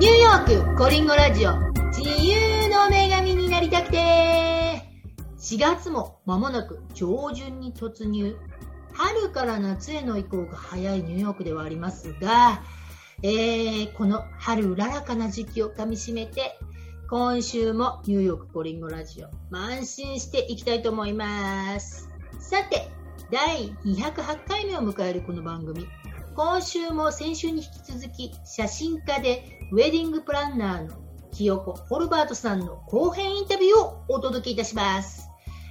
ニューヨークコリンゴラジオ。自由の女神になりたくて。4月も間もなく上旬に突入。春から夏への移行が早いニューヨークではありますが、えー、この春うららかな時期をかみしめて今週もニューヨークコリンゴラジオ慢心していきたいと思います。さて第208回目を迎えるこの番組今週も先週に引き続き写真家でウェディングプランナーの清子ホルバートさんの後編インタビューをお届けいたします。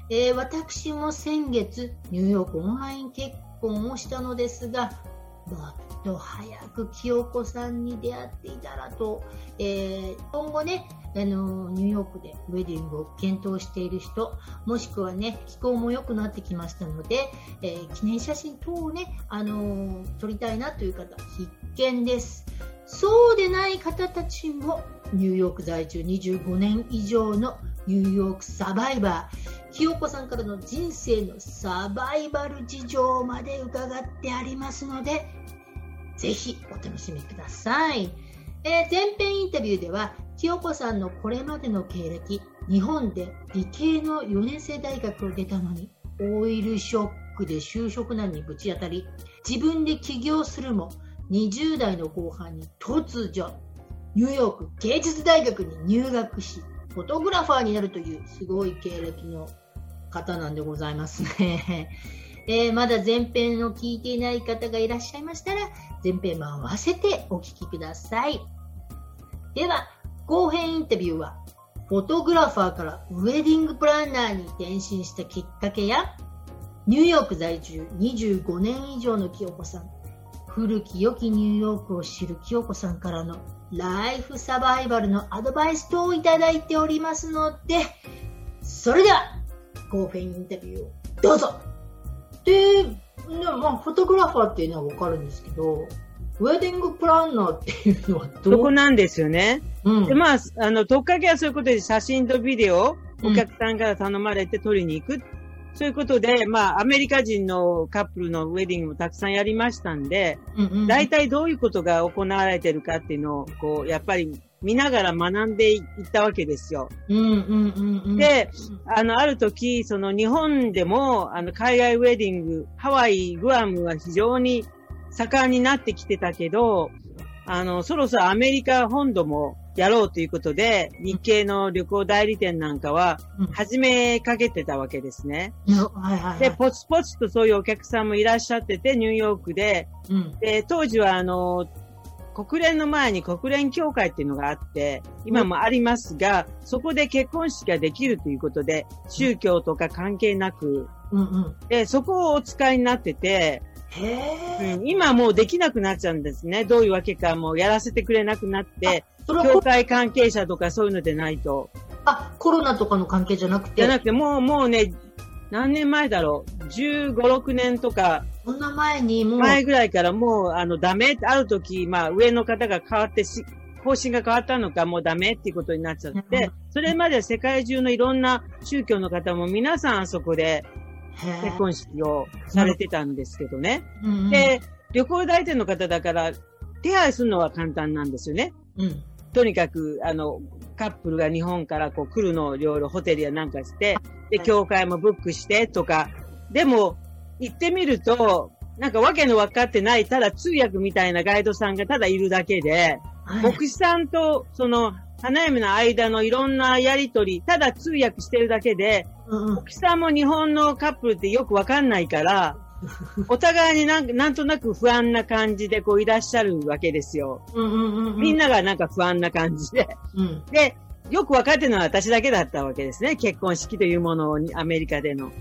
えー、私も先月ニューヨークオンライン結婚をしたのですが、もっと早く清子さんに出会っていたらと、えー、今後ね、あのニューヨークでウェディングを検討している人、もしくはね、気候も良くなってきましたので、えー、記念写真等をね、あの撮りたいなという方、必見です。そうでない方たちも、ニューヨーク在住25年以上のニューヨークサバイバー、清子さんからの人生のサバイバル事情まで伺ってありますので、ぜひお楽しみください。えー、前編インタビューでは、清子さんのこれまでの経歴、日本で理系の4年生大学を出たのに、オイルショックで就職難にぶち当たり、自分で起業するも、20代の後半に突如、ニューヨーク芸術大学に入学し、フォトグラファーになるというすごい経歴の方なんでございますね。えー、まだ前編を聞いていない方がいらっしゃいましたら、前編も合わせてお聞きください。では、後編インタビューは、フォトグラファーからウェディングプランナーに転身したきっかけや、ニューヨーク在住25年以上の清子さん、古き良きニューヨークを知る清子さんからのライフサバイバルのアドバイス等をいただいておりますので、それでは、後編インタビューを。どうぞ。で、ね、まあ、フォトグラファーっていうのはわかるんですけど、ウェディングプランナーっていうのはどう？そこなんですよね。うん、で、まあ、あの、とっかけはそういうことで写真とビデオ、お客さんから頼まれて撮りに行く。うん、そういうことで、まあ、アメリカ人のカップルのウェディングもたくさんやりましたんで、大体、どういうことが行われてるかっていうのを、こう、やっぱり見ながら学んでいったわけですよ。で、あの、ある時、その日本でも、あの、海外ウェディング、ハワイ、グアムは非常に盛んになってきてたけど、あの、そろそろアメリカ本土もやろうということで、日系の旅行代理店なんかは、始めかけてたわけですね。で、ポツポツとそういうお客さんもいらっしゃってて、ニューヨークで、うん、で、当時はあの、国連の前に国連協会っていうのがあって、今もありますが、うん、そこで結婚式ができるということで、宗教とか関係なく、うんうん、で、そこをお使いになってて、うん、今もうできなくなっちゃうんですね。どういうわけかもうやらせてくれなくなって、協会関係者とかそういうのでないと。あ、コロナとかの関係じゃなくて？じゃなくて、もう、もうね、何年前だろう ?15、6年とか。そんな前にもう。前ぐらいからもう、あの、ダメって、ある時、まあ、上の方が変わってし、方針が変わったのか、もうダメっていうことになっちゃって、それまで世界中のいろんな宗教の方も皆さんあそこで結婚式をされてたんですけどね。で、旅行代理店の方だから、手配するのは簡単なんですよね。うん、とにかく、あの、カップルが日本からこう来るのをいろいろホテルやなんかして、で、教会もブックしてとか、でも、行ってみると、なんかわけの分かってない、ただ通訳みたいなガイドさんがただいるだけで、はい、牧師さんとその花嫁の間のいろんなやりとり、ただ通訳してるだけで、うん、牧師さんも日本のカップルってよくわかんないから、お互いになんなんとなく不安な感じでこういらっしゃるわけですよ。みんながなんか不安な感じで。うん、で、よく分かってるのは私だけだったわけですね。結婚式というものをアメリカでの。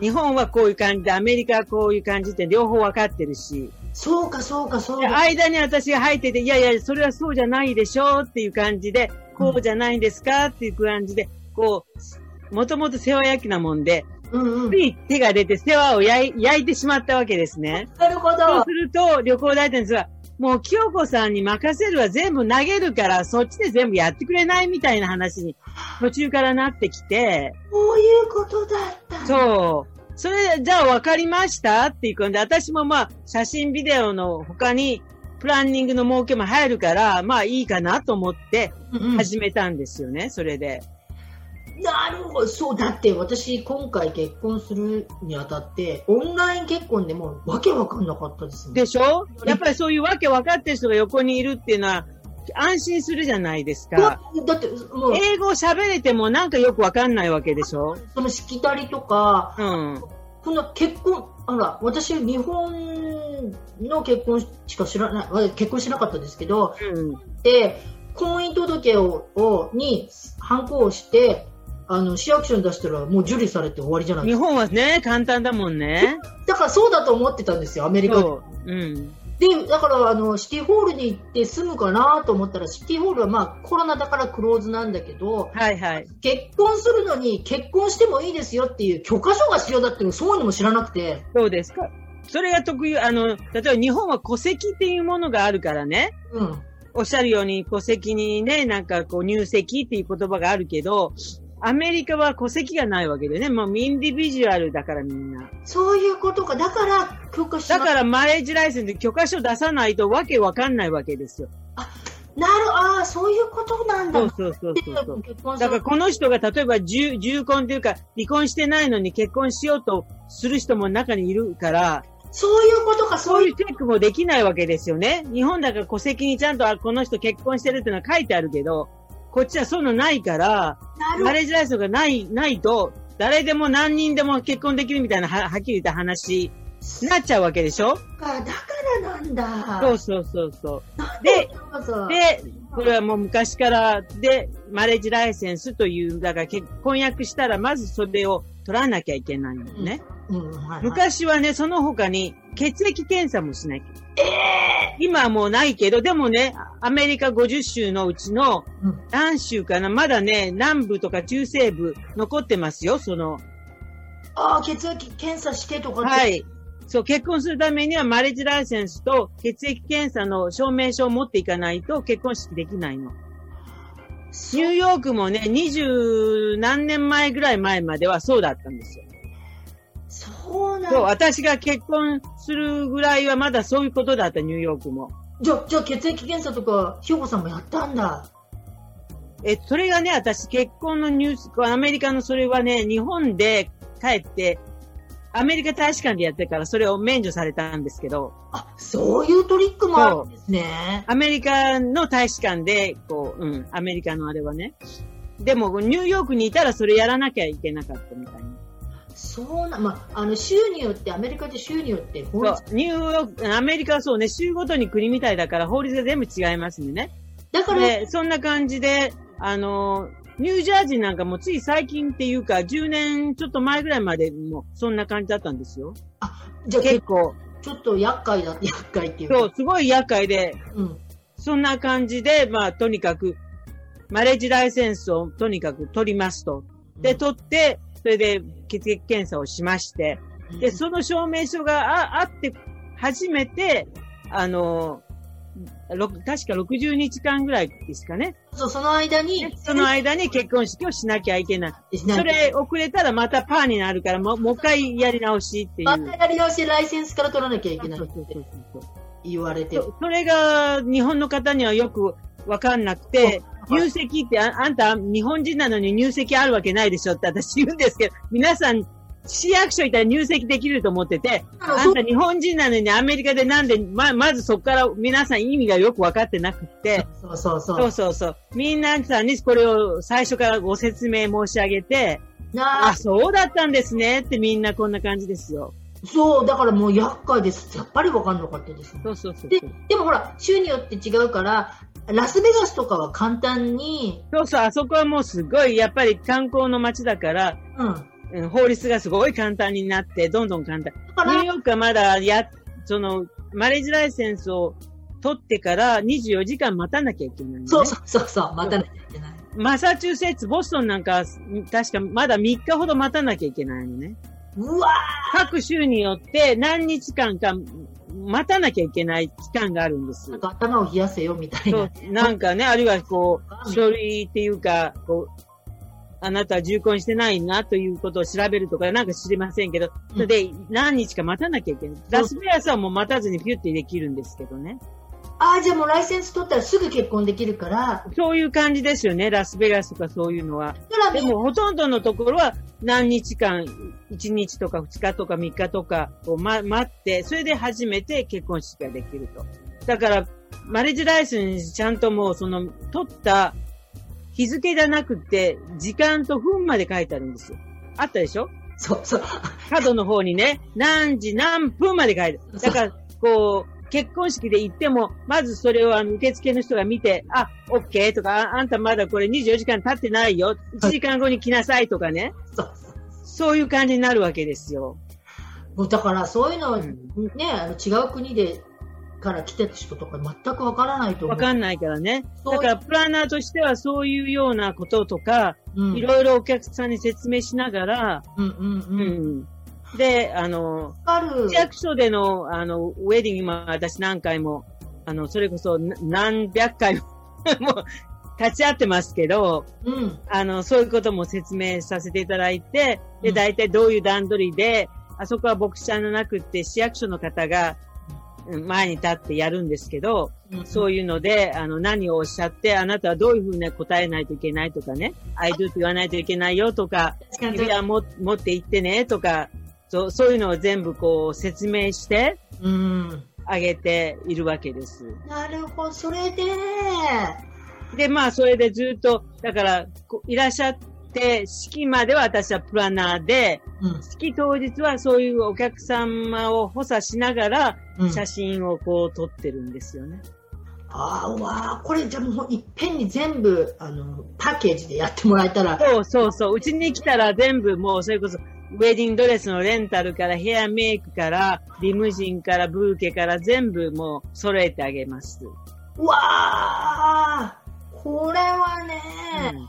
日本はこういう感じで、アメリカはこういう感じって両方分かってるし。そうか、そうか、そうか。間に私が入ってて、いやいや、それはそうじゃないでしょうっていう感じで、こうじゃないんですかっていう感じで、こう、もともと世話焼きなもんで、うんうん、つい手が出て世話を焼い焼いてしまったわけですね。なるほど。そうすると、旅行代理店は、もう清子さんに任せるは全部投げるから、そっちで全部やってくれないみたいな話に途中からなってきて。そういうことだった。そう。それ、じゃあ分かりました？っていう感じで、私もまあ、写真ビデオの他に、プランニングの儲けも入るから、まあいいかなと思って始めたんですよね、うんうん、それで。なるほど、そう、だって私、今回結婚するにあたって、オンライン結婚でもわけわかんなかったですね。でしょ？やっぱりそういうわけ分かってる人が横にいるっていうのは、安心するじゃないですか。だってもう、英語喋れてもなんかよくわかんないわけでしょ？そのしきたりとか、うん。この結婚、あら、私、日本の結婚しか知らない、結婚しなかったですけど、うん、で、婚姻届を、をに、反抗をして、あの、市役所に出したらもう受理されて終わりじゃないですか。日本はね、簡単だもんね。だからそうだと思ってたんですよ、アメリカで。うん。で、だからあの、シティホールに行って住むかなと思ったら、シティホールはまあコロナだからクローズなんだけど、はいはい。結婚するのに結婚してもいいですよっていう許可書が必要だっていうそういうのも知らなくて。そうですか。それが特有、あの、例えば日本は戸籍っていうものがあるからね。うん。おっしゃるように戸籍にね、なんかこう入籍っていう言葉があるけど、アメリカは戸籍がないわけでね、もうインディビジュアルだからみんな。そういうことか。だから許可書。だからマレージライセンスで許可書出さないとわけわかんないわけですよ。あ、なる、ああ、そういうことなんだ。そうそうそうそうだからこの人が例えば重重婚というか離婚してないのに結婚しようとする人も中にいるから、そういうことか、そういうチェックもできないわけですよね。日本だから戸籍にちゃんとあこの人結婚してるっていうのは書いてあるけど、こっちはそういうのないから、マレージライセンスがない、ないと、誰でも何人でも結婚できるみたいなは、はっきり言った話、なっちゃうわけでしょ？だからなんだ。そうそうそうそう。で、で、これはもう昔から、で、マレージライセンスという、だから結婚約したら、まずそれを取らなきゃいけないのね。うんうんはいはい、昔はね、その他に血液検査もしなきゃ。えー、今はもうないけど、でもね、アメリカ50州のうちの何州かな、まだね、南部とか中西部残ってますよ、その。ああ、血液検査してとかはい。そう、結婚するためにはマレージライセンスと血液検査の証明書を持っていかないと結婚式できないの。ニューヨークもね、二十何年前ぐらい前まではそうだったんですよ。そうなんそう、私が結婚するぐらいはまだそういうことだった、ニューヨークも。じゃあ、じゃあ血液検査とか、ひよこさんもやったんだ。え、それがね、私結婚のニュース、アメリカのそれはね、日本で帰って、アメリカ大使館でやってからそれを免除されたんですけど。あ、そういうトリックもあるんですね。アメリカの大使館で、こう、うん、アメリカのあれはね。でも、ニューヨークにいたらそれやらなきゃいけなかったみたいな。そうな、まあ、あの、州によって、アメリカで州によって法律。ニューヨーク、アメリカはそうね、州ごとに国みたいだから法律が全部違いますね。だから、そんな感じで、あの、ニュージャージーなんかもつい最近っていうか、10年ちょっと前ぐらいまでもそんな感じだったんですよ。あ、じゃあ結構。ちょっと厄介だ、厄介っていうそう、すごい厄介で、うん。そんな感じで、まあ、とにかく、マレージライセンスをとにかく取りますと。で、取って、それで血液検査をしまして、で、その証明書がああって、初めて、あの、確か60日間ぐらいですかね。そう、その間に。その間に結婚式をしなきゃいけない。それ遅れたらまたパーになるから、ももう一回やり直しっていう。またやり直し、ライセンスから取らなきゃいけないって言われてそ。それが日本の方にはよくわかんなくて、入籍ってあ、あんた日本人なのに入籍あるわけないでしょって私言うんですけど、皆さん市役所いたら入籍できると思ってて、あんた日本人なのにアメリカでなんで、ま、まずそこから皆さん意味がよく分かってなくて、そうそうそう。そうそうそう。みんなさんにこれを最初からご説明申し上げて、あ、そうだったんですねってみんなこんな感じですよ。そう、だからもう厄介です。やっぱり分かんなかったです、ね。そうそうそうで。でもほら、州によって違うから、ラスベガスとかは簡単に。そうそう、あそこはもうすごい、やっぱり観光の街だから、うん。法律がすごい簡単になって、どんどん簡単。ニューヨークはまだや、その、マレージライセンスを取ってから24時間待たなきゃいけない、ね、そうそうそうそう、待たなきゃいけない。マサチューセッツ、ボストンなんか、確かまだ3日ほど待たなきゃいけないのね。うわ各州によって何日間か待たなきゃいけない期間があるんです。なんか頭を冷やせよみたいな。そう、なんかね、あるいはこう、書類っていうか、こう、あなたは重婚してないなということを調べるとか、なんか知りませんけど、それで何日か待たなきゃいけない。ラスベガスはもう待たずにピュッてできるんですけどね。ああ、じゃあもうライセンス取ったらすぐ結婚できるから。そういう感じですよね、ラスベガスとかそういうのは。でもほとんどのところは何日間、1日とか2日とか3日とかを、ま、待って、それで初めて結婚式ができると。だから、マレージライセンスちゃんともうその取った日付じゃなくて、時間と分まで書いてあるんですよ。あったでしょ？そうそう。角の方にね、何時何分まで書いてある。だから、こう、結婚式で行っても、まずそれをあの受付の人が見て、あ、オッケーとか、あんたまだこれ24時間経ってないよ。1時間後に来なさいとかね。そうそういう感じになるわけですよ。だからそういうの、うん、ね、違う国でから来てた人とか全くわからないと思う。わかんないからね。だからプランナーとしてはそういうようなこととか、いろいろお客さんに説明しながら、うんうんうん、うん。で、あの、市役所での、あの、ウェディング、今、私何回も、あの、それこそ何百回も もう、立ち会ってますけど、うん、あの、そういうことも説明させていただいて、で、大体どういう段取りで、あそこは牧師さんのなくって市役所の方が前に立ってやるんですけど、うん、そういうので、あの、何をおっしゃって、あなたはどういうふうに答えないといけないとかね、I do って言わないといけないよとか、指輪も持って行ってねとか、そうそういうのを全部こう説明して、うん。あげているわけです。なるほど、それで。で、まあ、それでずっと、だから、いらっしゃって、式までは私はプランナーで、うん、式当日はそういうお客様を補佐しながら、写真をこう撮ってるんですよね。ああ、わあ、これじゃもういっぺんに全部、あの、パッケージでやってもらえたら。そうそうそう。うちに来たら全部もうそれこそウェディングドレスのレンタルからヘアメイクからリムジンからブーケから全部もう揃えてあげます。うわあこれはね、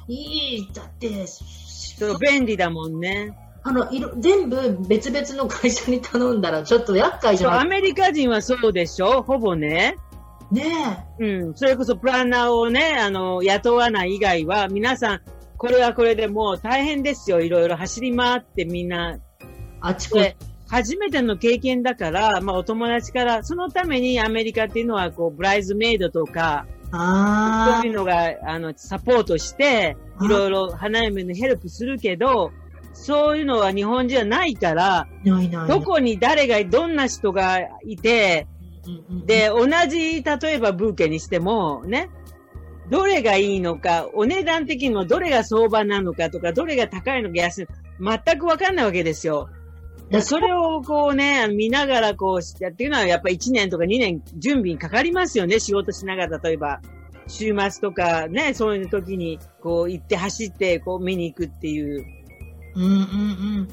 うん、いい、だって、そう、便利だもんね。あの、いろ、全部別々の会社に頼んだらちょっと厄介じゃない？アメリカ人はそうでしょ？ほぼね。ねえ。うん。それこそプランナーをね、あの、雇わない以外は、皆さん、これはこれでもう大変ですよ。いろいろ走り回ってみんな。あちこち。初めての経験だから、まあお友達から、そのためにアメリカっていうのは、こう、ブライズメイドとか、あそういうのが、あの、サポートして、いろいろ花嫁にヘルプするけど、そういうのは日本人はないから、どこに誰が、どんな人がいて、で、同じ、例えばブーケにしても、ね、どれがいいのか、お値段的にもどれが相場なのかとか、どれが高いのか安い全くわかんないわけですよ。それをこうね、見ながらこうやっていうのはやっぱ1年とか2年準備にかかりますよね。仕事しながら、例えば、週末とかね、そういう時にこう行って走ってこう見に行くっていう。うんうんうん。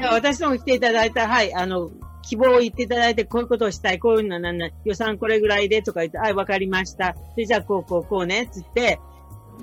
へ私のも来ていただいた、はい、あの、希望を言っていただいて、こういうことをしたい、こういうのはなんな予算これぐらいでとか言って、はい、わかりました。で、じゃあこうこうこうね、つって、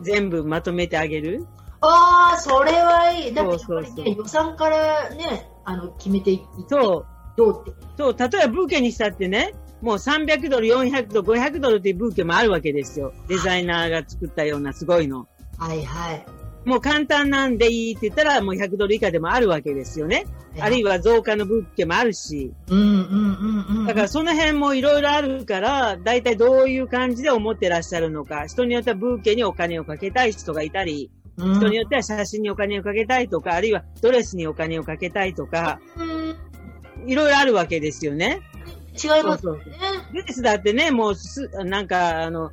全部まとめてあげる。ああ、それはいい。だって、ね、そうそう予算からね、あの、決めていって。そう。どうって。そう、例えばブーケにしたってね、もう300ドル、400ドル、500ドルっていうブーケもあるわけですよ。デザイナーが作ったようなすごいの。はいはい。もう簡単なんでいいって言ったら、もう100ドル以下でもあるわけですよね。あるいは増加の物件もあるし。うんうんうんうん。だからその辺もいろいろあるから、だいたいどういう感じで思ってらっしゃるのか。人によってはブーケにお金をかけたい人がいたり、うん、人によっては写真にお金をかけたいとか、あるいはドレスにお金をかけたいとか、いろいろあるわけですよね。違いますよね。ドレスだってね、もうす、なんか、あの、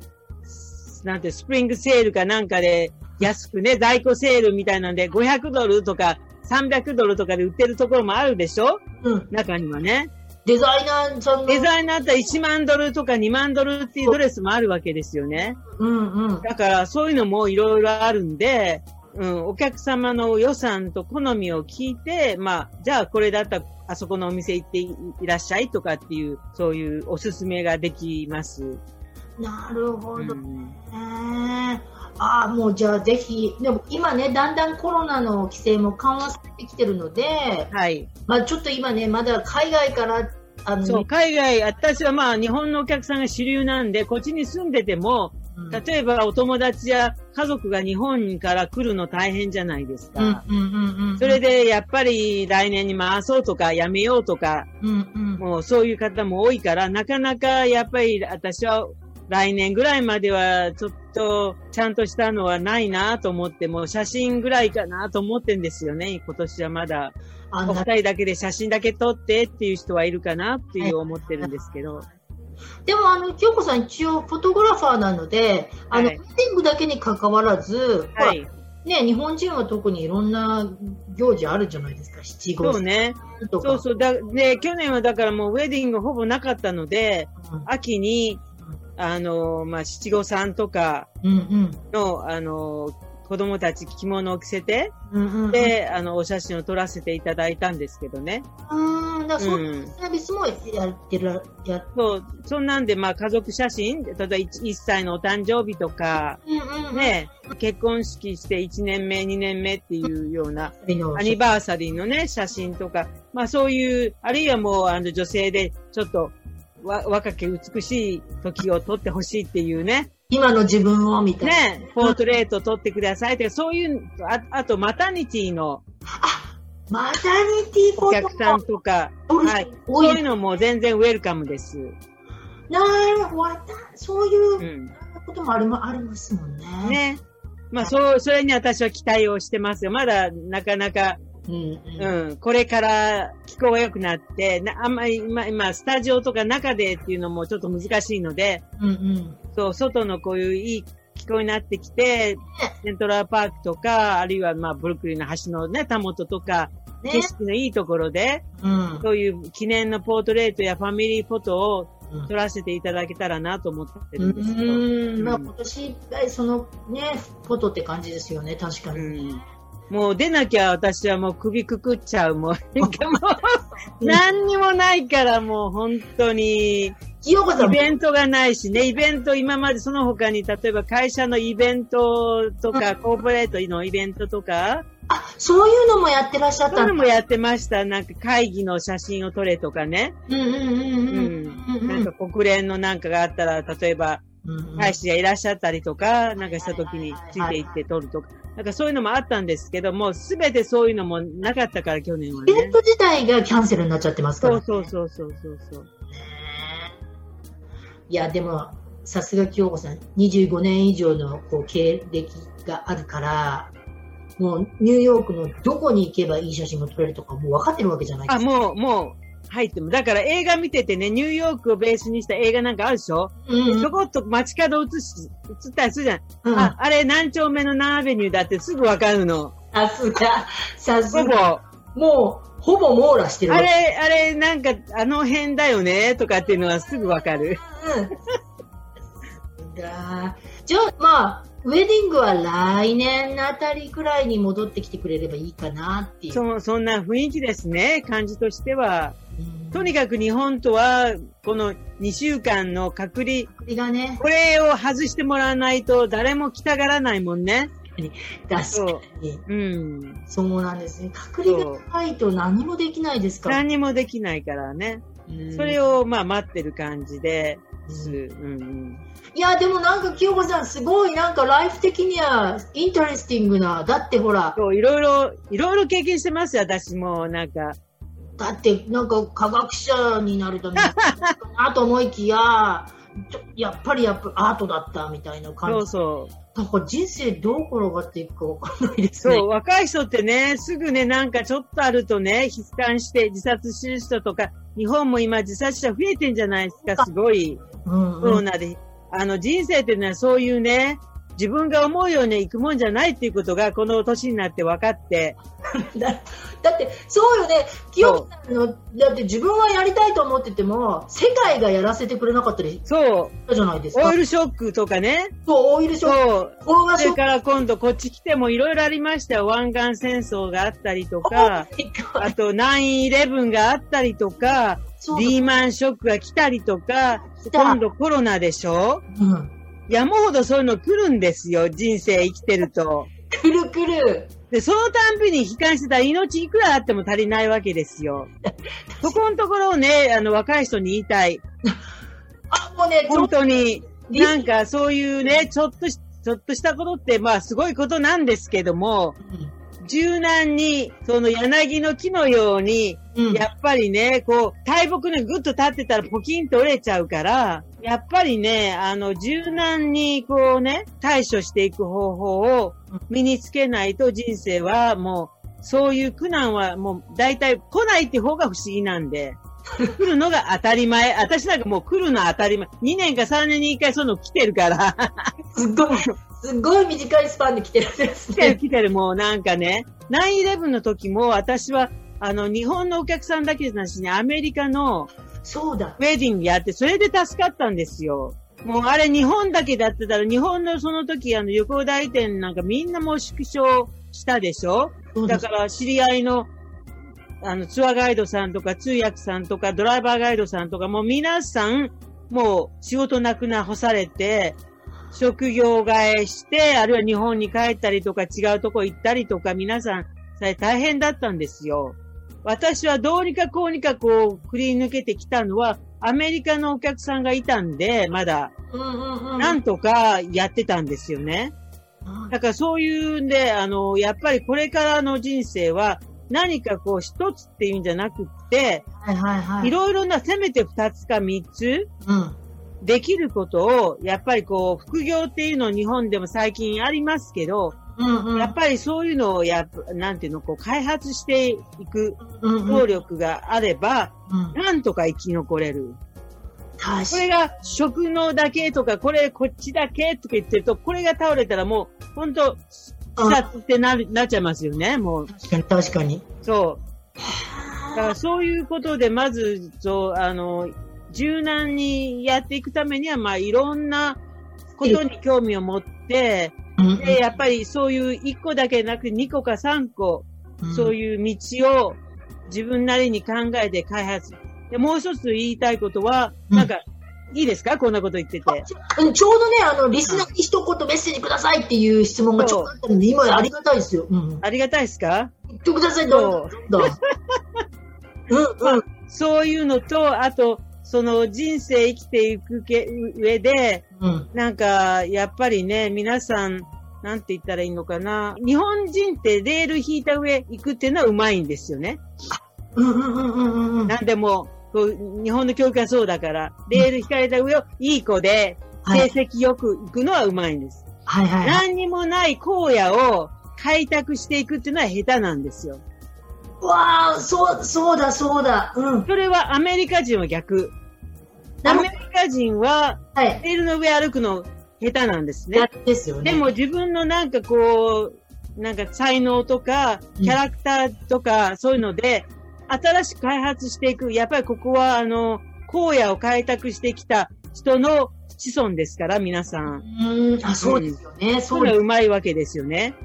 なんて、スプリングセールかなんかで、安くね、在庫セールみたいなんで、500ドルとか300ドルとかで売ってるところもあるでしょ？うん。中にはね。デザイナーさんの。デザイナーって1万ドルとか2万ドルっていうドレスもあるわけですよね。うんうん。だからそういうのもいろいろあるんで、うん、お客様の予算と好みを聞いて、まあ、じゃあこれだったらあそこのお店行っていらっしゃいとかっていう、そういうおすすめができます。なるほど。うん、えーああ、もうじゃあぜひ、でも今ね、だんだんコロナの規制も緩和されてきてるので、はい。まあちょっと今ね、まだ海外からあの、そう、海外、私はまあ日本のお客さんが主流なんで、こっちに住んでても、例えばお友達や家族が日本から来るの大変じゃないですか。それでやっぱり来年に回そうとかやめようとか、うんうん、もうそういう方も多いから、なかなかやっぱり私は来年ぐらいまではちょっとちゃんとしたのはないなと思って、もう写真ぐらいかなと思ってんですよね。今年はまだ。お二人だけで写真だけ撮ってっていう人はいるかなっていう思ってるんですけど。でも、あの、京子さん一応フォトグラファーなので、あの、はい、ウェディングだけに関わらず、はい、ね、日本人は特にいろんな行事あるじゃないですか、七五そうね。そうそう。だで、去年はだからもうウェディングほぼなかったので、うん、秋に、あの、まあ、七五三とかの、うんうん、あの、子供たち着物を着せて、うんうんうん、で、あの、お写真を撮らせていただいたんですけどね。うん、だそういうサービスもやってる、やそう、そんなんで、まあ、家族写真、例えば 1, 1歳のお誕生日とか、うんうんうん、ね、結婚式して1年目、2年目っていうような、アニバーサリーのね、写真とか、まあそういう、あるいはもう、あの、女性で、ちょっと、わ、若く美しい時を撮ってほしいっていうね、今の自分をみたいな。ね、ポートレート撮ってくださいって、そういう、ああと、マタニティの。あ、マタニティお客さんとか、はい。そういうのも全然ウェルカムです。なるほど。そういうこともあり,、うん、ありますもんね。ね。まあ、そう、それに私は期待をしてますよ。まだ、なかなか、うん、うん、これから気候が良くなって、なあんまり今、今、スタジオとか中でっていうのもちょっと難しいので、うんうん、そう、外のこういういい気候になってきて、セントラルパークとか、あるいはまあブルックリンの橋のね、たもととか、ね、景色のいいところで、うん、そういう記念のポートレートやファミリーフォトを撮らせていただけたらなと思ってるんですけど。うん、まあ今年そのね、フォトって感じですよね、確かに。うんもう出なきゃ私はもう首くくっちゃう。もう、何にもないからもう本当に。イベントがないしね、イベント今までその他に例えば会社のイベントとか、コーポレートのイベントとか。あ、そういうのもやってらっしゃったそういうのもやってました。なんか会議の写真を撮れとかね。うんうんうんうん。うん。なんか国連のなんかがあったら、例えば、大使がいらっしゃったりとか、なんかした時についていって撮るとか。なんかそういうのもあったんですけども、すべてそういうのもなかったから、去年はね。イベント自体がキャンセルになっちゃってますから、ね、そうそうそうそうそう。いや、でも、さすが京子さん、25年以上のこう経歴があるから、もうニューヨークのどこに行けばいい写真が撮れるとかもう分かってるわけじゃないですか。あ、もう、もう、入っても。だから映画見ててね、ニューヨークをベースにした映画なんかあるでしょ、うん、ちょこっと街角映し、映ったりするじゃん。うん、あ、あれ何丁目の何アベニューだってすぐわかるの。さすが、さすが。ほぼ。もう、ほぼ網羅してるあれ、あれ、なんか、あの辺だよね、とかっていうのはすぐわかる。うん。じゃあ、まあ、ウェディングは来年あたりくらいに戻ってきてくれればいいかなっていう。そそんな雰囲気ですね、感じとしては。とにかく日本とは、この2週間の隔離、がね、これを外してもらわないと誰も来たがらないもんね。確かに。うん。そうなんですね。隔離がないと何もできないですから。何もできないからね。それをまあ待ってる感じです。うん、うんいや、でもなんか清子さん、すごいなんかライフ的には interesting な。だってほら。そう、いろいろ、いろいろ経験してますよ、私も。なんか、だってなんか科学者になるために なと思いきややっぱりやっぱアートだったみたいな感じ。そうそう。だから人生どう転がっていくかわかんないですね。そう、若い人ってね、すぐね、なんかちょっとあるとね、悲観して自殺する人とか、日本も今自殺者増えてんじゃないですか、すごい。うんうん、コロナで。あの人生っていうのはそういうね、自分が思うようにいくもんじゃないっていうことがこの年になって分かって。だだって、そうよね。清さんの、だって自分はやりたいと思ってても、世界がやらせてくれなかったりそう。じゃないですか。オイルショックとかね。そう、オイルショック。そう。それから今度こっち来てもいろいろありましたよ。湾岸戦争があったりとか、あと9-11があったりとか、リーマンショックが来たりとか、今度コロナでしょ？うん。山ほどそういうの来るんですよ、人生生きてると。来 る来る。で、そのたんびに悲観してたら命いくらあっても足りないわけですよ。そこのところをね、あの、若い人に言いたい。あ、もうね、本当に、なんかそういうね、ちょっとし、ちょっとしたことって、まあすごいことなんですけども、柔軟に、その柳の木のように、うん、やっぱりね、こう、大木ね、ぐっと立ってたらポキンと折れちゃうから、やっぱりね、あの、柔軟にこうね、対処していく方法を身につけないと人生はもう、そういう苦難はもう大体来ないって方が不思議なんで。来るのが当たり前。私なんかもう来るの当たり前。2年か3年に1回そういうの来てるから。すごい。すごい短いスパンで来てるんですね。来てる来てる、もうなんかね。9-11の時も私は、あの、日本のお客さんだけじゃなしに、アメリカの、そうだ。ウェディングやって、それで助かったんですよ。もうあれ日本だけだってたら、日本のその時、あの、旅行代理店なんかみんなもう縮小したでしょ？だから知り合いの、あの、ツアーガイドさんとか、通訳さんとか、ドライバーガイドさんとか、もう皆さん、もう仕事なくな干されて、職業替えして、あるいは日本に帰ったりとか違うとこ行ったりとか、皆さん、大変だったんですよ。私はどうにかこうにかこう、くり抜けてきたのは、アメリカのお客さんがいたんで、まだ、なんとかやってたんですよね。だからそういうんで、あの、やっぱりこれからの人生は、何かこう一つっていうんじゃなくって、はいはいはい。いろいろな、せめて二つか三つ、うん。できることを、やっぱりこう、副業っていうの日本でも最近ありますけど、うんうん、やっぱりそういうのをや、なんていうの、こう、開発していく能力があれば、うんうん、なんとか生き残れる。これが食能だけとか、これこっちだけとか言ってると、これが倒れたらもう、本当自殺ってななっちゃいますよね、もう。確かに、確かに。そう。だからそういうことで、まず、そう、あの、柔軟にやっていくためには、まあ、いろんなことに興味を持って、で、やっぱりそういう1個だけなく2個か3個、そういう道を自分なりに考えて開発。で、もう一つ言いたいことは、なんか、いいですか？こんなこと言ってて。ちょうどね、あの、リスナーに一言メッセージくださいっていう質問がちょうどあったので、今ありがたいですよ。うん、ありがたいですか？言ってください、どう。ぞ。うんうん、そういうのと、あと、その人生生きていくけ上で、うん、なんか、やっぱりね、皆さん、なんて言ったらいいのかな。日本人ってレール引いた上行くっていうのはうまいんですよね。うんうんうんうんうん。なんでも、こう日本の教育はそうだから、レール引かれた上をいい子で、成績よく行くのはうまいんです。はいはい、はい、何にもない荒野を開拓していくっていうのは下手なんですよ。わあ、そう、そうだ、そうだ。うん。それはアメリカ人は逆。アメリカ人は、はい。レールの上歩くの下手なんですね。ですよね。でも自分のなんかこう、なんか才能とか、キャラクターとか、そういうので、新しく開発していく。やっぱりここは、あの、荒野を開拓してきた人の子孫ですから、皆さん。うん、あ、そうですよね。そうがうまいわけですよね。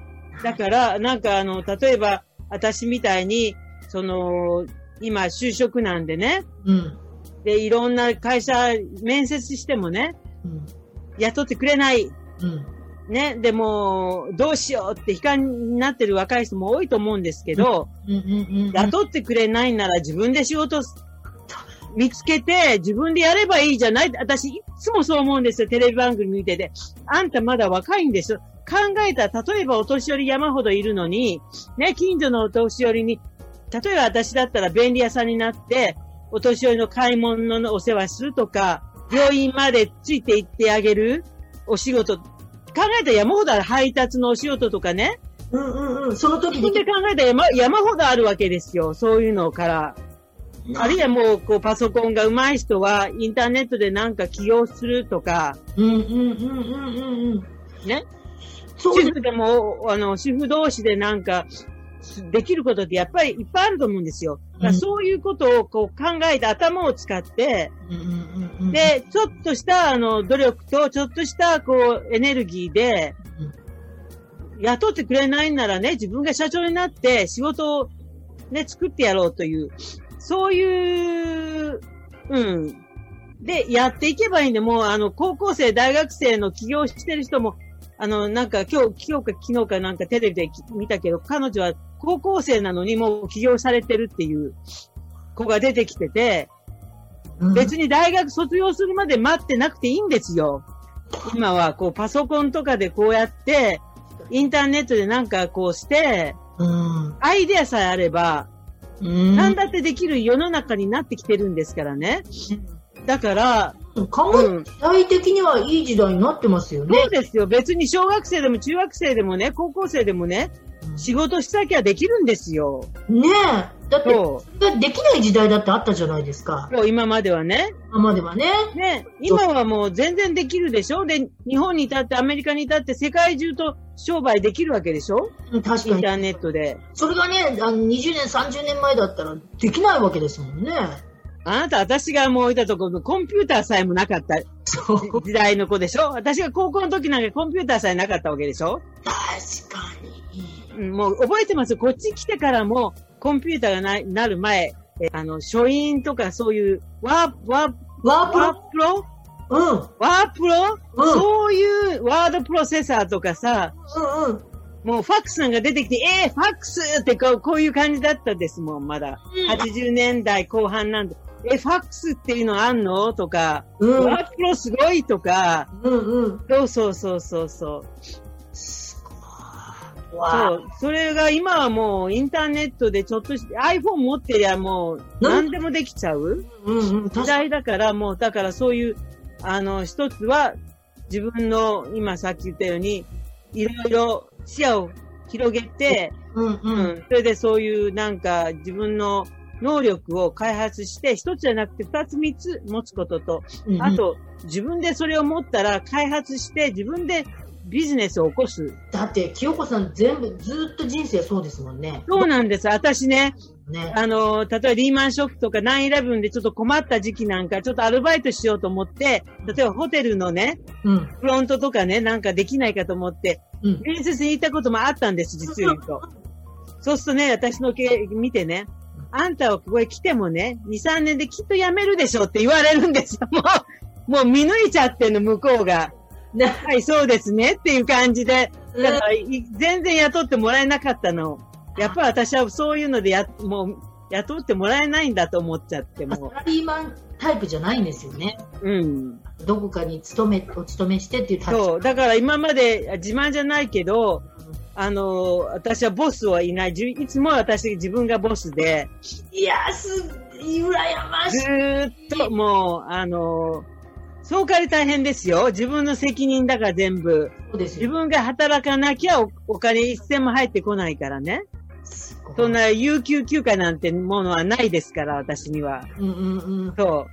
だから、なんかあの、例えば、私みたいに、その、今、就職なんでね。うん。で、いろんな会社、面接してもね、うん、雇ってくれない。うん。ね、でも、どうしようって悲観になってる若い人も多いと思うんですけど、雇ってくれないなら自分で仕事見つけて自分でやればいいじゃない私いつもそう思うんですよ。テレビ番組見てて。あんたまだ若いんでしょ考えたら、例えばお年寄り山ほどいるのに、ね、近所のお年寄りに、例えば私だったら便利屋さんになって、お年寄りの買い物のお世話するとか、病院までついて行ってあげるお仕事、考えたら山ほどある配達のお仕事とかね。うんうんうん。その時に。で考えたら山山ほどあるわけですよ。そういうのから。あるいはもう、こう、パソコンが上手い人は、インターネットでなんか起業するとか。うんうんうんうんうんうん。ね。主婦でも、あの、主婦同士でなんか、できることってやっぱりいっぱいあると思うんですよ。そういうことをこう考えて頭を使って、で、ちょっとしたあの努力と、ちょっとしたこうエネルギーで、雇ってくれないならね、自分が社長になって仕事をね、作ってやろうという、そういう、うん。で、やっていけばいいんで、もうあの、高校生、大学生の起業してる人も、あの、なんか今日、今日か昨日かなんかテレビで見たけど、彼女は高校生なのにもう起業されてるっていう子が出てきてて、別に大学卒業するまで待ってなくていいんですよ。今はこうパソコンとかでこうやって、インターネットでなんかこうして、アイデアさえあれば、何だってできる世の中になってきてるんですからね。だから、考え、時代的にはいい時代になってますよね。そうですよ。別に小学生でも中学生でもね、高校生でもね、仕事しなきゃできるんですよ。ねえ。だって、それができない時代だってあったじゃないですか。そう、今まではね。今まではね。ね今はもう全然できるでしょで、日本にいたって、アメリカにいたって、世界中と商売できるわけでしょ確かに。インターネットで。それがね、あの20年、30年前だったらできないわけですもんね。あなた、私がもういたところ、コンピューターさえもなかった時代の子でしょ？私が高校の時なんかコンピューターさえなかったわけでしょ？確かに。もう覚えてます？こっち来てからも、コンピューターがななる前、えあの、書院とかそういう、ワー、ワー、ワープロ？ワープロ？うん。ワープロ、うん、そういうワードプロセッサーとかさ、うんうん。もうファックスなんか出てきて、えー、ファックスってこうこういう感じだったですもん、まだ。うん、80年代後半なんで。え、ファックスっていうのあんの？とか、うん、ワープロすごいとか、うんうん。そうそうそうそうそう。そう。それが今はもうインターネットでちょっとして iPhone 持ってりゃもう何でもできちゃう、うんうん、時代だからもう、だからそういう、あの、一つは自分の今さっき言ったように、いろいろ視野を広げて、うんうん、うん、それでそういうなんか自分の能力を開発して、一つじゃなくて二つ三つ持つことと、うんうん、あと、自分でそれを持ったら開発して、自分でビジネスを起こす。だって、清子さん全部、ずっと人生そうですもんね。そうなんです。私ね、ねあの、例えばリーマンショックとか9-11でちょっと困った時期なんか、ちょっとアルバイトしようと思って、例えばホテルのね、うん、フロントとかね、なんかできないかと思って、うん、面接に行ったこともあったんです、実を言うと。そうするとね、私の経見てね、あんたはここへ来てもね、2、3年できっと辞めるでしょって言われるんですよ。もう、もう見抜いちゃってんの、向こうが。はい、そうですねっていう感じで、だから、全然雇ってもらえなかったの。やっぱ私はそういうのでや、もう、雇ってもらえないんだと思っちゃっても。サラリーマンタイプじゃないんですよね。うん。どこかに勤め、お勤めしてっていうタイプ。そう。だから今まで自慢じゃないけど、あの、私はボスはいない。いつも私自分がボスで。いやす、羨ましい。ずーっともう、あの、そうかり大変ですよ。自分の責任だから全部。そうです自分が働かなきゃお金一銭も入ってこないからね。そんな有給休暇なんてものはないですから、私には。うんうんうん。そ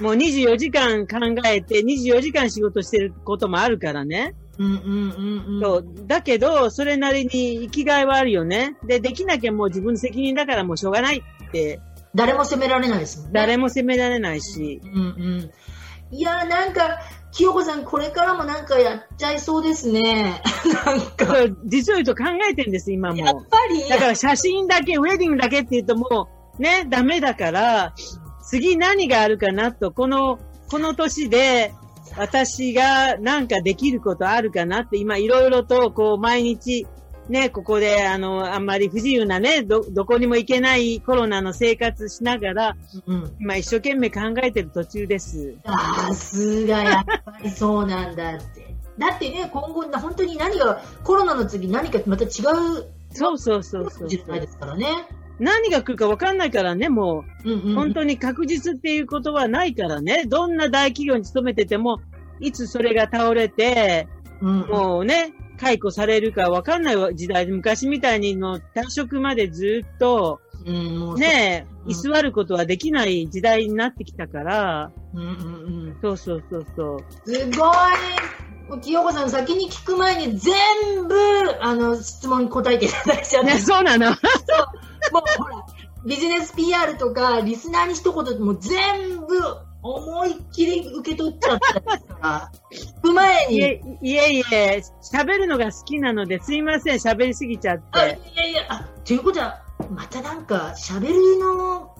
う。もう24時間考えて、24時間仕事してることもあるからね。うんうんうんうん。そう。だけど、それなりに生きがいはあるよね。で、できなきゃもう自分の責任だからもうしょうがないって。誰も責められないですもんね。誰も責められないし。うんうん。いやなんか、清子さん、これからもなんかやっちゃいそうですね。なんか。実を言うと考えてるんです、今も。やっぱり。だから写真だけ、ウェディングだけって言うともう、ね、ダメだから、次何があるかなと、この、この年で、私がなんかできることあるかなって今いろいろとこう毎日ね、ここで、あの、あんまり不自由なね、ど、どこにも行けないコロナの生活しながら、うん、今一生懸命考えてる途中です。さすが、やっぱりそうなんだって。だってね、今後、本当に何が、コロナの次何かまた違う、そうそうそうそう。時代ですからね。何が来るか分かんないからね、もう、うんうんうん、本当に確実っていうことはないからね、どんな大企業に勤めてても、いつそれが倒れて、うん、もうね、解雇されるか分かんない時代で、昔みたいにの退職までずっと、うん、ねえ、居座ることはできない時代になってきたから、うんうんうん、そうそうそうそう。すごい清子さん、先に聞く前に全部、あの、質問に答えていただいちゃって。ね、そうなの。そう。もう、ほら、ビジネス PR とか、リスナーに一言も全部、思いっきり受け取っちゃったから、聞く前に。いえいえいえ、喋るのが好きなので、すいません、喋りすぎちゃって。いやいや、あ、ということは、またなんか、喋るの、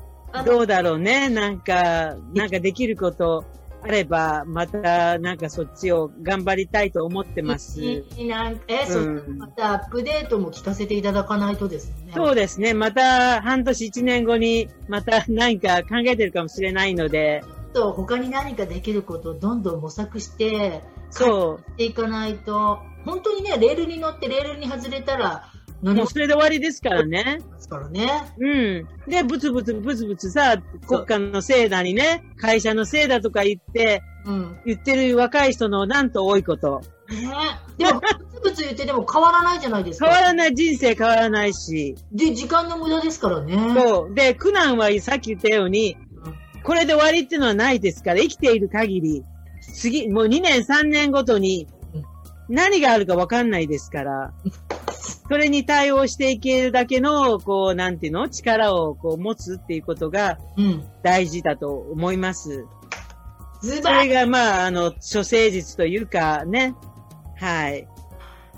どうだろうね、なんか、なんかできること、あれば、またなんかそっちを頑張りたいと思ってます。なんえ、うん、そまたアップデートも聞かせていただかないとですね。そうですね。また半年1年後にまた何か考えてるかもしれないので。と他に何かできることをどんどん模索して、そう。していかないと、本当にね、レールに乗ってレールに外れたら、もうそれで終わりですからね。ですからね。うん。で、ブツブツブツブツさ、国家のせいだにね、会社のせいだとか言って、うん、言ってる若い人のなんと多いこと。ねでも、ブツブツ言ってでも変わらないじゃないですか。変わらない、人生変わらないし。で、時間の無駄ですからね。そう。で、苦難はさっき言ったように、これで終わりっていうのはないですから、生きている限り、次、もう2年3年ごとに、何があるかわかんないですから。それに対応していけるだけの、こう、なんていうの？力をこう持つっていうことが、大事だと思います。うん、それが、まあ、あの、処世術というか、ね。はい。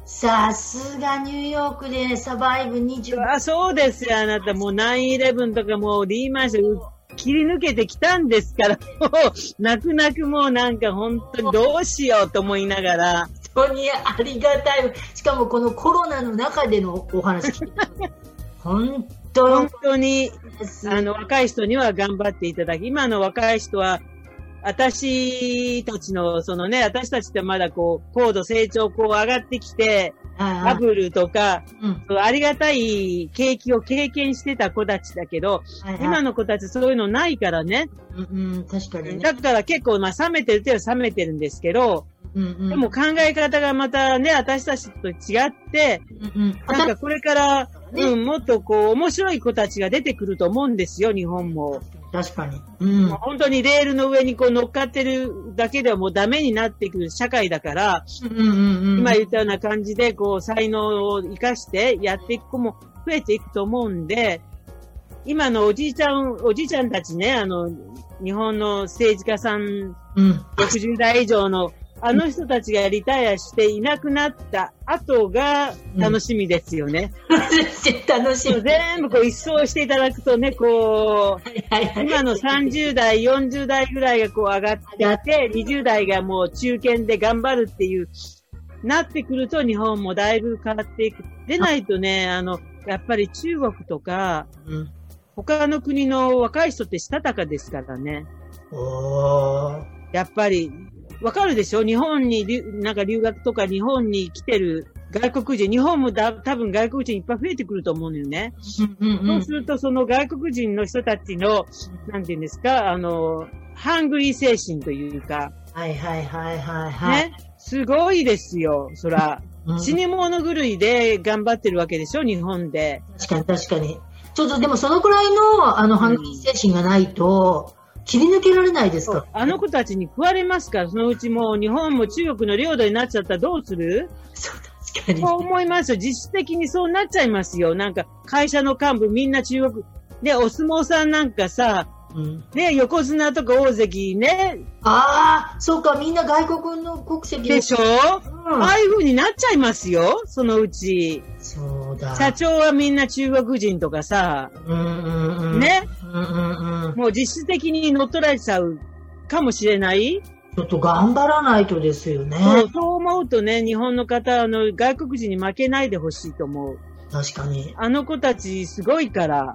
さすがニューヨークでサバイブ20。あ、そうですよ、あなた。もう9-11とかもうリーマンション切り抜けてきたんですから、もう、泣く泣くもうなんか本当にどうしようと思いながら。当にありがたい。しかもこのコロナの中でのお話聞い た。本当に、あの、若い人には頑張っていただき、今の若い人は、私たちの、そのね、私たちってまだこう、高度成長こう上がってきて、バブルとか、うん、ありがたい景気を経験してた子たちだけど、はいはい、今の子たちそういうのないからね。うん、うん、確かに、ね、だから結構、まあ、冷めてるっては冷めてるんですけど、うんうん、でも考え方がまたね、私たちと違って、うんうん、なんかこれから、ね、うん、もっとこう、面白い子たちが出てくると思うんですよ、日本も。確かに。うん、本当にレールの上にこう乗っかってるだけではもうダメになってくる社会だから、うんうんうん、今言ったような感じで、こう、才能を活かしてやっていく子も増えていくと思うんで、今のおじいちゃん、おじいちゃんたちね、あの、日本の政治家さん、うん、60代以上のあの人たちがリタイアしていなくなった後が楽しみですよね。うん、楽しみ。全部こう一掃していただくとね、こう、今の30代、40代ぐらいがこう上がっていて、20代がもう中堅で頑張るっていう、なってくると日本もだいぶ変わっていく。でないとね、あの、やっぱり中国とか、うん、他の国の若い人ってしたたかですからね。やっぱりわかるでしょ？日本に、なんか留学とか日本に来てる外国人、日本もだ多分外国人いっぱい増えてくると思うのよね。そうすると、その外国人の人たちの、なんていうんですか、あの、ハングリー精神というか。はいはいはいはいはい。ね？すごいですよ、そら。うん、死に物狂いで頑張ってるわけでしょ、日本で。確かに確かに。ちょっとでもそのくらいの、あの、ハングリー精神がないと、切り抜けられないですか？あの子たちに食われますから、そのうちもう日本も中国の領土になっちゃったらどうする？そう、確かに。そう思いますよ。実質的にそうなっちゃいますよ。なんか、会社の幹部みんな中国。で、お相撲さんなんかさ、うん、ね、横綱とか大関ね。ああ、そうか、みんな外国の国籍でしょ、うん、ああいう風になっちゃいますよ、そのうち。そうだ。社長はみんな中国人とかさ。うんうんうん、ね？もう実質的に乗っ取られちゃうかもしれない？ちょっと頑張らないとですよね。そう、思うとね、日本の方、あの、外国人に負けないでほしいと思う。確かに。あの子たちすごいから。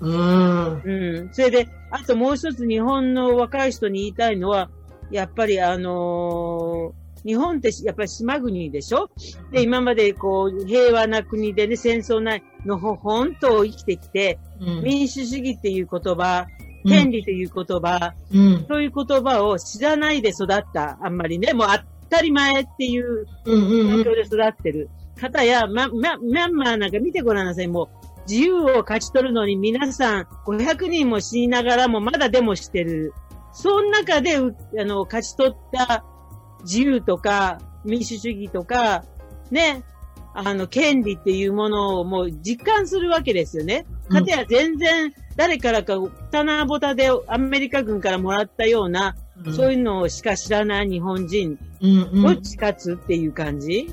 うん。うん。それで、あともう一つ日本の若い人に言いたいのは、やっぱりあのー日本ってやっぱり島国でしょ？で、今までこう、平和な国でね、戦争ないのほほんと生きてきて、うん、民主主義っていう言葉、権利という言葉、うん、そういう言葉を知らないで育った、あんまりね、もう当たり前っていう状況で育ってる。方や、ま、ま、ミャンマーなんか見てごらんなさい、もう、自由を勝ち取るのに皆さん500人も死にながらもまだデモしてる。その中で、あの、勝ち取った自由とか民主主義とか、ね、あの、権利っていうものをもう実感するわけですよね。かたや全然誰からか棚ぼたでアメリカ軍からもらったような、うん、そういうのをしか知らない日本人、うんうん、どっち勝つっていう感じ？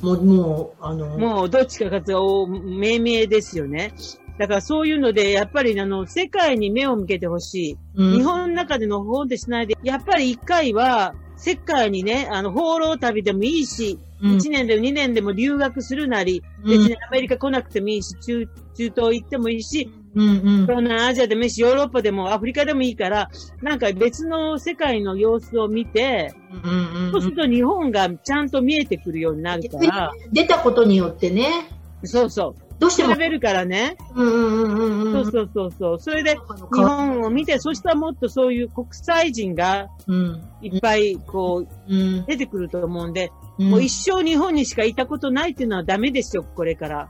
もう、もう、あのもう、どっちか勝つを、命名ですよね。だからそういうので、やっぱりあの、世界に目を向けてほしい。うん、日本の中での本でしないで、やっぱり一回は、世界にね、あの、放浪旅でもいいし、うん、1年でも2年でも留学するなり、別にアメリカ来なくてもいいし、中、中東行ってもいいし、うんうん、東南アジアでもいいし、ヨーロッパでもアフリカでもいいから、なんか別の世界の様子を見て、うんうんうん、そうすると日本がちゃんと見えてくるようになるから。出たことによってね。そうそう。どうしても。調べるからね。うんうんうんうん。そうそうそうそう。それで、日本を見て、そしたらもっとそういう国際人が、いっぱい、こう、うん、出てくると思うんで、うん、もう一生日本にしかいたことないっていうのはダメですよ、これから。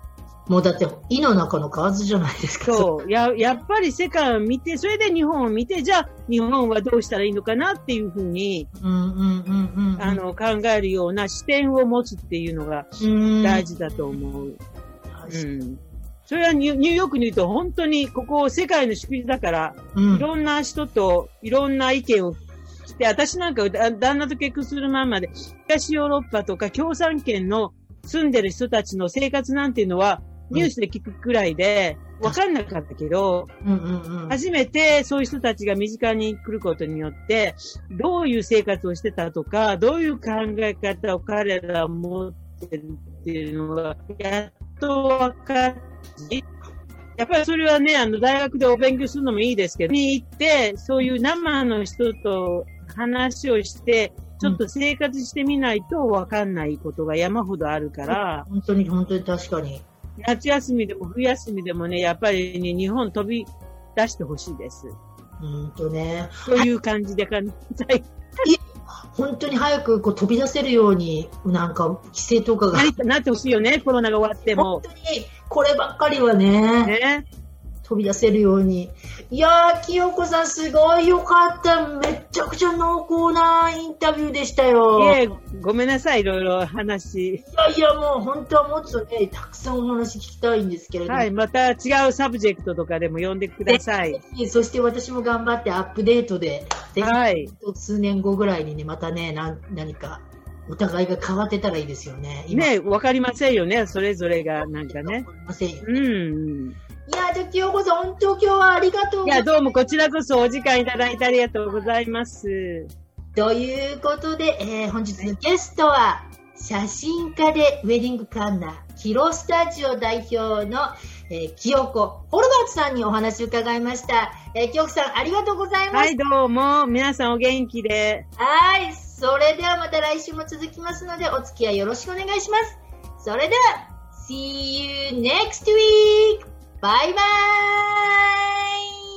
もうだって、胃の中の蛙じゃないですか。そう。や、やっぱり世界を見て、それで日本を見て、じゃあ、日本はどうしたらいいのかなっていうふうに、あの、考えるような視点を持つっていうのが大事だと思う。うん。それはニューヨークに言うと本当にここ世界の祝日だから、うん、いろんな人といろんな意見をして、私なんか旦那と結婚する前まで、東ヨーロッパとか共産圏の住んでる人たちの生活なんていうのは、ニュースで聞くくらいで、わかんなかったけど、うんうんうん、初めてそういう人たちが身近に来ることによって、どういう生活をしてたとか、どういう考え方を彼らは持ってるっていうのが、やっとわかって、やっぱりそれはね、あの、大学でお勉強するのもいいですけど、に行って、そういう生の人と話をして、ちょっと生活してみないとわかんないことが山ほどあるから、本当に本当に確かに。夏休みでも冬休みでもね、やっぱり、ね、日本飛び出してほしいです。本当ね。そういう感じで感じたい。本当に早くこう飛び出せるように、なんか規制とかが。なってほしいよね、コロナが終わっても。本当に、こればっかりはね。ね飛び出せるように。いやー、清子さんすごいよかった。めちゃくちゃ濃厚なインタビューでしたよ。いえ、ごめんなさい、いろいろ話。いやいや、もう本当はもっとね、たくさんお話聞きたいんですけれども。はい、また違う subject とかでも呼んでください。そして私も頑張ってアップデートで、はい。数年後ぐらいにね、またね、な何かお互いが変わってたらいいですよね。ね、わかりませんよね、それぞれが、なんかね。わかりませんよ、ね。うん。いや、じゃ清子さん、本当今日はありがとういや、どうもこちらこそお時間いただいてありがとうございます。ということで、えー、本日のゲストは、写真家でウェディングカンナー、キロスタジオ代表の、えー、清子ホルバーツさんにお話を伺いました。えー、清子さん、ありがとうございます。はい、どうも。皆さんお元気で。はい。それではまた来週も続きますので、お付き合いよろしくお願いします。それでは、See you next week! バイバイ。